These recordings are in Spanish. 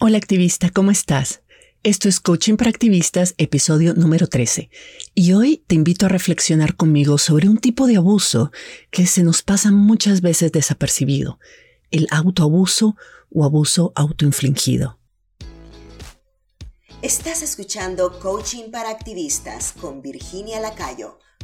Hola activista, ¿cómo estás? Esto es Coaching para Activistas, episodio número 13. Y hoy te invito a reflexionar conmigo sobre un tipo de abuso que se nos pasa muchas veces desapercibido, el autoabuso o abuso autoinfligido. Estás escuchando Coaching para Activistas con Virginia Lacayo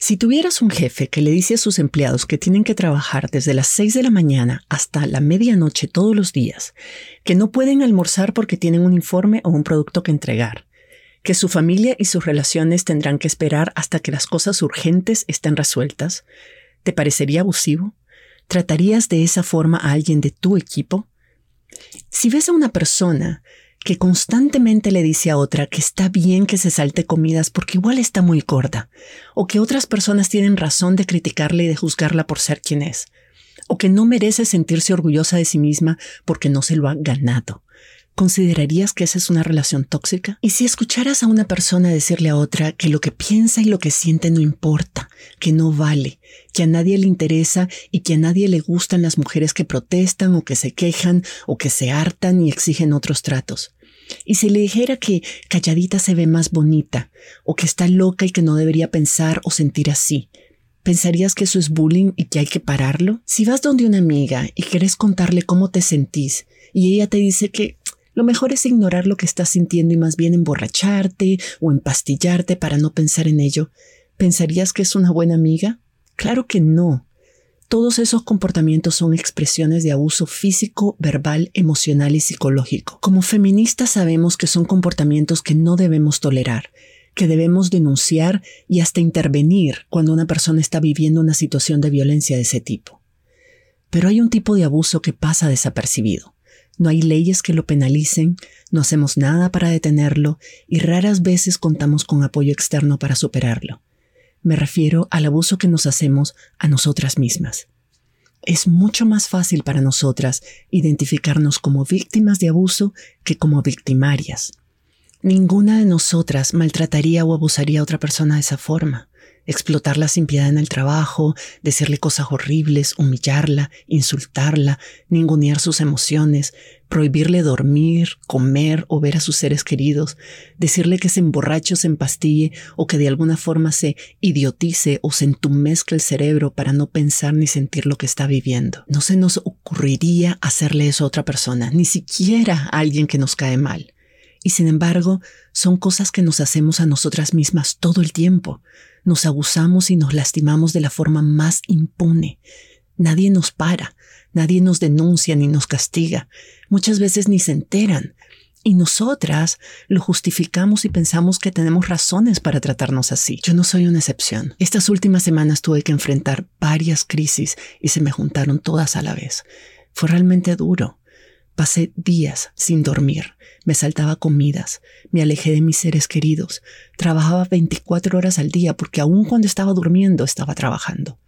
Si tuvieras un jefe que le dice a sus empleados que tienen que trabajar desde las 6 de la mañana hasta la medianoche todos los días, que no pueden almorzar porque tienen un informe o un producto que entregar, que su familia y sus relaciones tendrán que esperar hasta que las cosas urgentes estén resueltas, ¿te parecería abusivo? ¿Tratarías de esa forma a alguien de tu equipo? Si ves a una persona que constantemente le dice a otra que está bien que se salte comidas porque igual está muy gorda, o que otras personas tienen razón de criticarle y de juzgarla por ser quien es, o que no merece sentirse orgullosa de sí misma porque no se lo ha ganado. ¿Considerarías que esa es una relación tóxica? Y si escucharas a una persona decirle a otra que lo que piensa y lo que siente no importa, que no vale, que a nadie le interesa y que a nadie le gustan las mujeres que protestan o que se quejan o que se hartan y exigen otros tratos. Y si le dijera que calladita se ve más bonita, o que está loca y que no debería pensar o sentir así, ¿pensarías que eso es bullying y que hay que pararlo? Si vas donde una amiga y quieres contarle cómo te sentís, y ella te dice que lo mejor es ignorar lo que estás sintiendo y más bien emborracharte o empastillarte para no pensar en ello, ¿pensarías que es una buena amiga? Claro que no. Todos esos comportamientos son expresiones de abuso físico, verbal, emocional y psicológico. Como feministas sabemos que son comportamientos que no debemos tolerar, que debemos denunciar y hasta intervenir cuando una persona está viviendo una situación de violencia de ese tipo. Pero hay un tipo de abuso que pasa desapercibido. No hay leyes que lo penalicen, no hacemos nada para detenerlo y raras veces contamos con apoyo externo para superarlo. Me refiero al abuso que nos hacemos a nosotras mismas. Es mucho más fácil para nosotras identificarnos como víctimas de abuso que como victimarias. Ninguna de nosotras maltrataría o abusaría a otra persona de esa forma explotarla sin piedad en el trabajo, decirle cosas horribles, humillarla, insultarla, ningunear sus emociones, prohibirle dormir, comer o ver a sus seres queridos, decirle que se emborrache o se empastille o que de alguna forma se idiotice o se entumezca el cerebro para no pensar ni sentir lo que está viviendo. No se nos ocurriría hacerle eso a otra persona, ni siquiera a alguien que nos cae mal. Y sin embargo, son cosas que nos hacemos a nosotras mismas todo el tiempo nos abusamos y nos lastimamos de la forma más impune. Nadie nos para, nadie nos denuncia ni nos castiga, muchas veces ni se enteran. Y nosotras lo justificamos y pensamos que tenemos razones para tratarnos así. Yo no soy una excepción. Estas últimas semanas tuve que enfrentar varias crisis y se me juntaron todas a la vez. Fue realmente duro. Pasé días sin dormir, me saltaba comidas, me alejé de mis seres queridos, trabajaba 24 horas al día porque aun cuando estaba durmiendo estaba trabajando.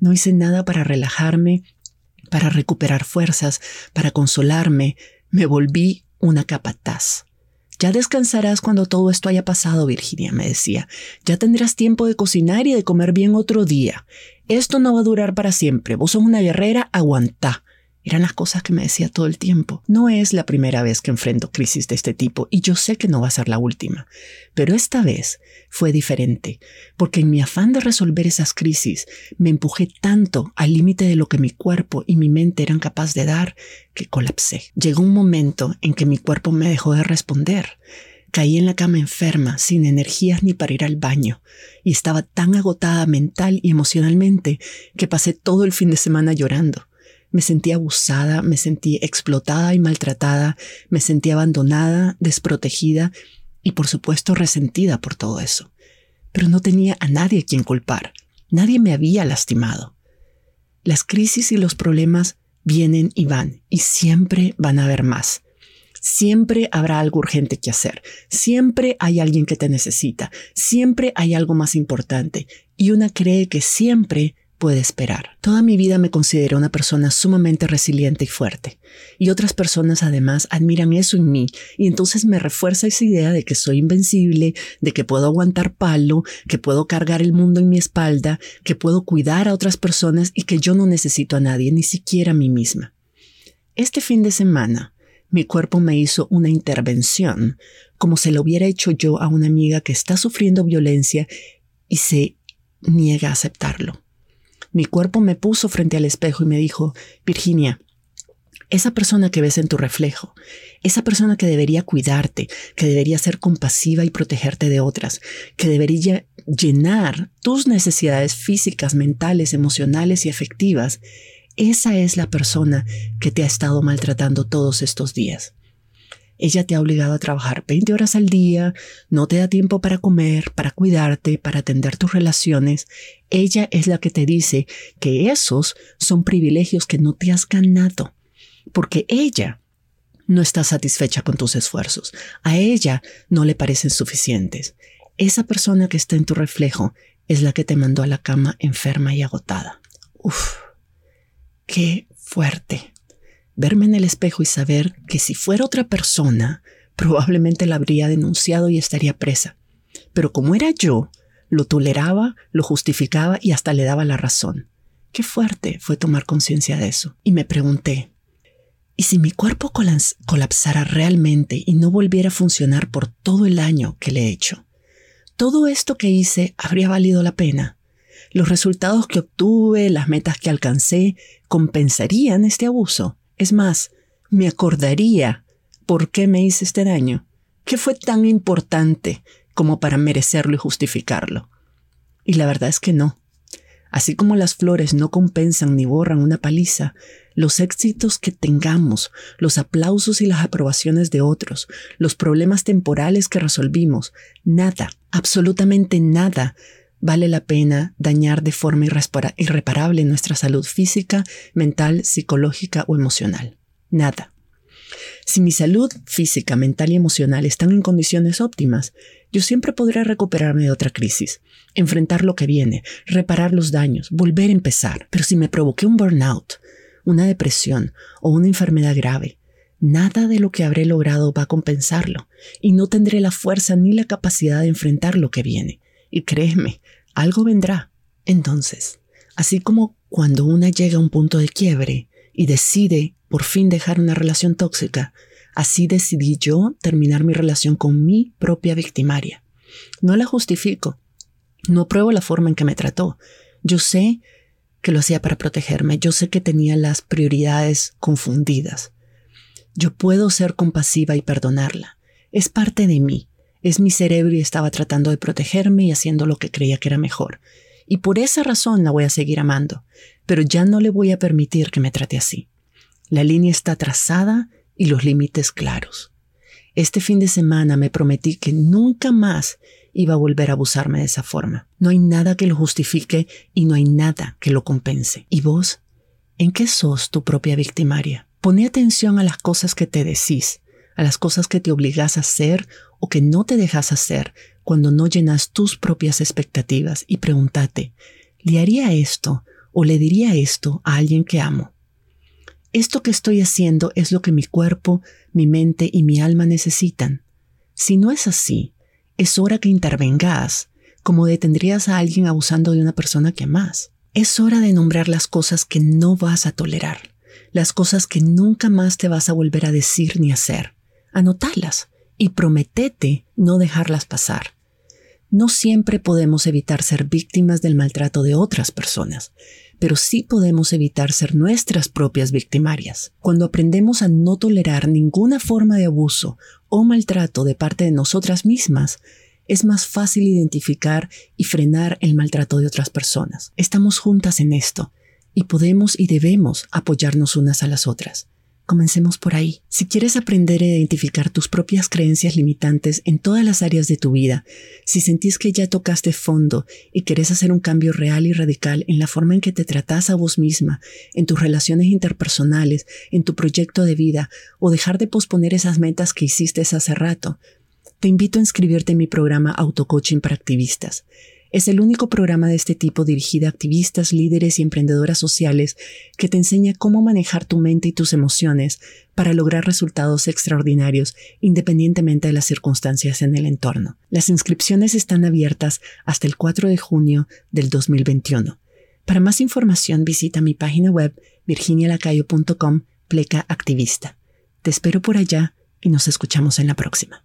No hice nada para relajarme, para recuperar fuerzas, para consolarme, me volví una capataz. Ya descansarás cuando todo esto haya pasado, Virginia, me decía. Ya tendrás tiempo de cocinar y de comer bien otro día. Esto no va a durar para siempre. Vos sos una guerrera, aguantá. Eran las cosas que me decía todo el tiempo. No es la primera vez que enfrento crisis de este tipo y yo sé que no va a ser la última. Pero esta vez fue diferente, porque en mi afán de resolver esas crisis me empujé tanto al límite de lo que mi cuerpo y mi mente eran capaces de dar que colapsé. Llegó un momento en que mi cuerpo me dejó de responder. Caí en la cama enferma, sin energías ni para ir al baño, y estaba tan agotada mental y emocionalmente que pasé todo el fin de semana llorando. Me sentí abusada, me sentí explotada y maltratada, me sentí abandonada, desprotegida y por supuesto resentida por todo eso. Pero no tenía a nadie quien culpar. Nadie me había lastimado. Las crisis y los problemas vienen y van y siempre van a haber más. Siempre habrá algo urgente que hacer. Siempre hay alguien que te necesita. Siempre hay algo más importante. y una cree que siempre puede esperar. Toda mi vida me considero una persona sumamente resiliente y fuerte, y otras personas además admiran eso en mí, y entonces me refuerza esa idea de que soy invencible, de que puedo aguantar palo, que puedo cargar el mundo en mi espalda, que puedo cuidar a otras personas y que yo no necesito a nadie, ni siquiera a mí misma. Este fin de semana, mi cuerpo me hizo una intervención, como se lo hubiera hecho yo a una amiga que está sufriendo violencia y se niega a aceptarlo. Mi cuerpo me puso frente al espejo y me dijo, Virginia, esa persona que ves en tu reflejo, esa persona que debería cuidarte, que debería ser compasiva y protegerte de otras, que debería llenar tus necesidades físicas, mentales, emocionales y afectivas, esa es la persona que te ha estado maltratando todos estos días. Ella te ha obligado a trabajar 20 horas al día, no te da tiempo para comer, para cuidarte, para atender tus relaciones. Ella es la que te dice que esos son privilegios que no te has ganado, porque ella no está satisfecha con tus esfuerzos. A ella no le parecen suficientes. Esa persona que está en tu reflejo es la que te mandó a la cama enferma y agotada. Uf, qué fuerte verme en el espejo y saber que si fuera otra persona, probablemente la habría denunciado y estaría presa. Pero como era yo, lo toleraba, lo justificaba y hasta le daba la razón. Qué fuerte fue tomar conciencia de eso. Y me pregunté, ¿y si mi cuerpo colapsara realmente y no volviera a funcionar por todo el año que le he hecho? ¿Todo esto que hice habría valido la pena? ¿Los resultados que obtuve, las metas que alcancé, compensarían este abuso? Es más, me acordaría por qué me hice este daño, qué fue tan importante como para merecerlo y justificarlo. Y la verdad es que no. Así como las flores no compensan ni borran una paliza, los éxitos que tengamos, los aplausos y las aprobaciones de otros, los problemas temporales que resolvimos, nada, absolutamente nada vale la pena dañar de forma irreparable nuestra salud física, mental, psicológica o emocional. Nada. Si mi salud física, mental y emocional están en condiciones óptimas, yo siempre podré recuperarme de otra crisis, enfrentar lo que viene, reparar los daños, volver a empezar. Pero si me provoqué un burnout, una depresión o una enfermedad grave, nada de lo que habré logrado va a compensarlo y no tendré la fuerza ni la capacidad de enfrentar lo que viene. Y créeme, algo vendrá. Entonces, así como cuando una llega a un punto de quiebre y decide por fin dejar una relación tóxica, así decidí yo terminar mi relación con mi propia victimaria. No la justifico, no pruebo la forma en que me trató. Yo sé que lo hacía para protegerme, yo sé que tenía las prioridades confundidas. Yo puedo ser compasiva y perdonarla. Es parte de mí. Es mi cerebro y estaba tratando de protegerme y haciendo lo que creía que era mejor. Y por esa razón la voy a seguir amando, pero ya no le voy a permitir que me trate así. La línea está trazada y los límites claros. Este fin de semana me prometí que nunca más iba a volver a abusarme de esa forma. No hay nada que lo justifique y no hay nada que lo compense. ¿Y vos? ¿En qué sos tu propia victimaria? Pone atención a las cosas que te decís, a las cosas que te obligas a hacer o que no te dejas hacer cuando no llenas tus propias expectativas y pregúntate, ¿le haría esto o le diría esto a alguien que amo? Esto que estoy haciendo es lo que mi cuerpo, mi mente y mi alma necesitan. Si no es así, es hora que intervengas, como detendrías a alguien abusando de una persona que amas. Es hora de nombrar las cosas que no vas a tolerar, las cosas que nunca más te vas a volver a decir ni hacer. Anotarlas y prometete no dejarlas pasar. No siempre podemos evitar ser víctimas del maltrato de otras personas, pero sí podemos evitar ser nuestras propias victimarias. Cuando aprendemos a no tolerar ninguna forma de abuso o maltrato de parte de nosotras mismas, es más fácil identificar y frenar el maltrato de otras personas. Estamos juntas en esto y podemos y debemos apoyarnos unas a las otras. Comencemos por ahí. Si quieres aprender a identificar tus propias creencias limitantes en todas las áreas de tu vida, si sentís que ya tocaste fondo y querés hacer un cambio real y radical en la forma en que te tratás a vos misma, en tus relaciones interpersonales, en tu proyecto de vida, o dejar de posponer esas metas que hiciste hace rato, te invito a inscribirte en mi programa Autocoaching para Activistas. Es el único programa de este tipo dirigido a activistas, líderes y emprendedoras sociales que te enseña cómo manejar tu mente y tus emociones para lograr resultados extraordinarios independientemente de las circunstancias en el entorno. Las inscripciones están abiertas hasta el 4 de junio del 2021. Para más información visita mi página web virginialacayo.com pleca activista. Te espero por allá y nos escuchamos en la próxima.